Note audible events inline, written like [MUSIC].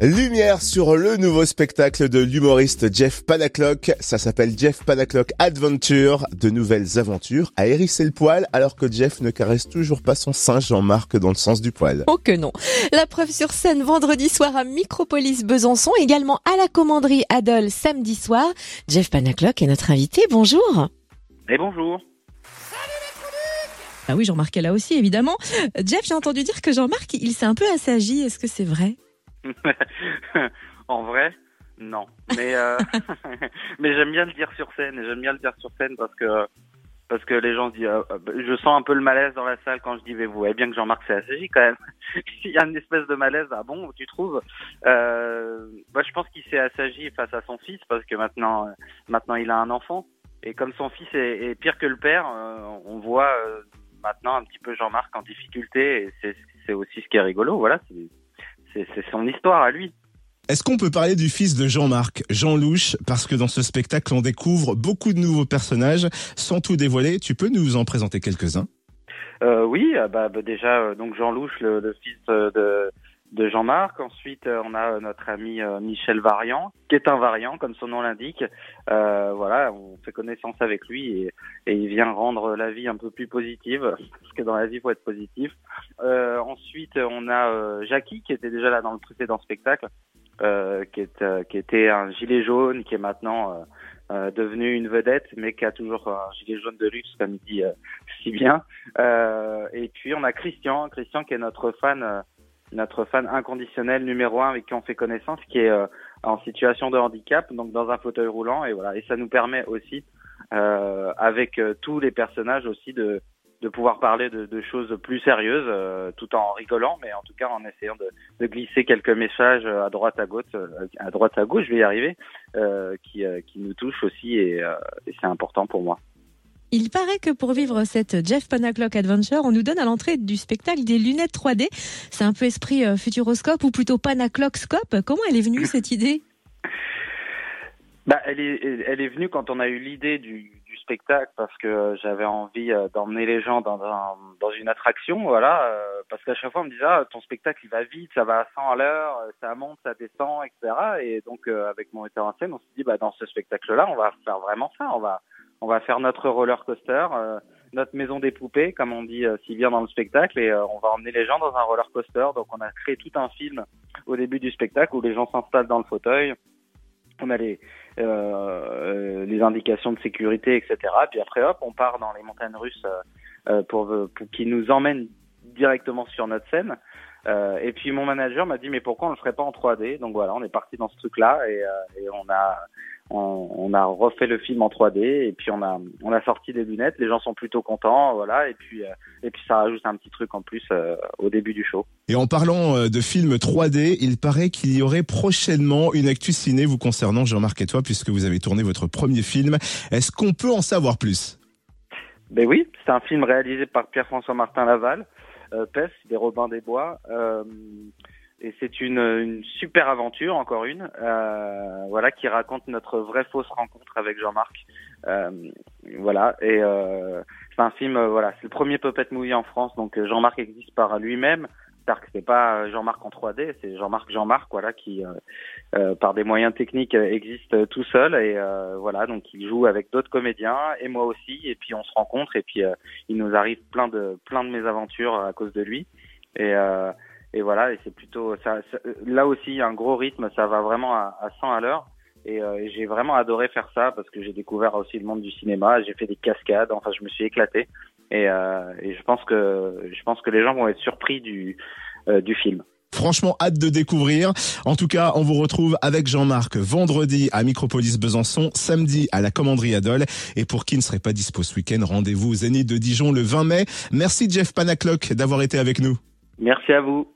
Lumière sur le nouveau spectacle de l'humoriste Jeff Panaclock. Ça s'appelle Jeff Panaclock Adventure, de nouvelles aventures à hérisser le poil alors que Jeff ne caresse toujours pas son singe Jean-Marc dans le sens du poil. Oh que non. La preuve sur scène vendredi soir à Micropolis Besançon, également à la commanderie Adol samedi soir. Jeff Panaclock est notre invité. Bonjour. Et bonjour. Ah oui, Jean-Marc est là aussi, évidemment. Jeff, j'ai entendu dire que Jean-Marc, il s'est un peu assagi. Est-ce que c'est vrai? [LAUGHS] en vrai, non. Mais euh, [LAUGHS] mais j'aime bien le dire sur scène. Et j'aime bien le dire sur scène parce que parce que les gens disent. Euh, je sens un peu le malaise dans la salle quand je dis vous voyez bien que Jean-Marc s'est assagi quand même. [LAUGHS] Il y a une espèce de malaise. Ah bon, tu trouves? Euh, bah, je pense qu'il s'est assagi face à son fils parce que maintenant maintenant il a un enfant et comme son fils est, pire que le père, on voit maintenant un petit peu Jean-Marc en difficulté et c'est aussi ce qui est rigolo. Voilà, c'est son histoire à lui. Est-ce qu'on peut parler du fils de Jean-Marc, Jean Louche, parce que dans ce spectacle on découvre beaucoup de nouveaux personnages, sans tout dévoiler, tu peux nous en présenter quelques-uns? Euh, Oui, euh, bah, bah, déjà euh, donc Jean Louche, le, le fils de, de Jean-Marc. Ensuite, euh, on a euh, notre ami euh, Michel Variant, qui est un variant, comme son nom l'indique. Euh, voilà, on fait connaissance avec lui et, et, il vient rendre la vie un peu plus positive, parce que dans la vie, il faut être positif. Euh, ensuite, on a Jackie, qui était déjà là dans le précédent spectacle, qui, est, qui était un gilet jaune, qui est maintenant... devenu une vedette, mais qui a toujours un gilet jaune de luxe, comme il dit si bien. et puis on a Christian, Christian qui est notre fan notre fan inconditionnel numéro un avec qui on fait connaissance, qui est euh, en situation de handicap, donc dans un fauteuil roulant, et voilà. Et ça nous permet aussi, euh, avec euh, tous les personnages aussi, de de pouvoir parler de, de choses plus sérieuses, euh, tout en rigolant, mais en tout cas en essayant de, de glisser quelques messages à droite à gauche, à droite à gauche, je vais y arriver, qui qui nous touchent aussi, et, et c'est important pour moi. Il paraît que pour vivre cette Jeff Panaclock Adventure, on nous donne à l'entrée du spectacle des lunettes 3D. C'est un peu esprit euh, futuroscope ou plutôt Panaclockscope. Comment elle est venue [COUGHS] cette idée? Bah, elle est, elle est venue quand on a eu l'idée du, du, spectacle parce que j'avais envie euh, d'emmener les gens dans, un, dans une attraction, voilà. Euh, parce qu'à chaque fois on me disait ah, ton spectacle il va vite, ça va à 100 à l'heure, ça monte, ça descend, etc. Et donc avec mon metteur en scène, on s'est dit bah dans ce spectacle-là, on va faire vraiment ça, on va on va faire notre roller coaster, euh, notre maison des poupées, comme on dit euh, si bien dans le spectacle, et euh, on va emmener les gens dans un roller coaster. Donc on a créé tout un film au début du spectacle où les gens s'installent dans le fauteuil. On a les, les indications de sécurité, etc. Puis après, hop, on part dans les montagnes russes pour, pour qu'ils nous emmènent directement sur notre scène. Euh, et puis mon manager m'a dit mais pourquoi on le ferait pas en 3D Donc voilà, on est parti dans ce truc-là et, et on a on, a refait le film en 3D et puis on a on a sorti des lunettes. Les gens sont plutôt contents, voilà. Et puis euh, et puis ça rajoute un petit truc en plus euh, au début du show. Et en parlant euh, de films 3D, il paraît qu'il y aurait prochainement une actu ciné vous concernant, Jean-Marc et toi, puisque vous avez tourné votre premier film. Est-ce qu'on peut en savoir plus? Ben oui, c'est un film réalisé par Pierre-François Martin Laval, euh, PES, des Robins des Bois. Euh, et c'est une, une, super aventure, encore une, euh, voilà, qui raconte notre vraie fausse rencontre avec Jean-Marc. Euh, voilà, et euh, c'est un film, euh, voilà, c'est le premier Puppet Movie en France, donc euh, Jean-Marc existe par lui-même. C'est-à-dire que c'est pas Jean-Marc en 3D, c'est Jean-Marc Jean-Marc, voilà, qui par des moyens techniques existe tout seul et voilà, donc il joue avec d'autres comédiens et moi aussi, et puis on se rencontre et puis il nous arrive plein de plein de mésaventures à cause de lui et et voilà, et c'est plutôt ça, Là aussi, un gros rythme, ça va vraiment à, à 100 à l'heure. Et, euh, j'ai vraiment adoré faire ça parce que j'ai découvert aussi le monde du cinéma. J'ai fait des cascades. Enfin, je me suis éclaté. Et, euh, et je pense que je pense que les gens vont être surpris du euh, du film. Franchement, hâte de découvrir. En tout cas, on vous retrouve avec Jean-Marc vendredi à Micropolis Besançon, samedi à la Commanderie Adol. Et pour qui ne serait pas dispo ce week-end, rendez-vous au Zénith de Dijon le 20 mai. Merci Jeff Panaclock d'avoir été avec nous. Merci à vous.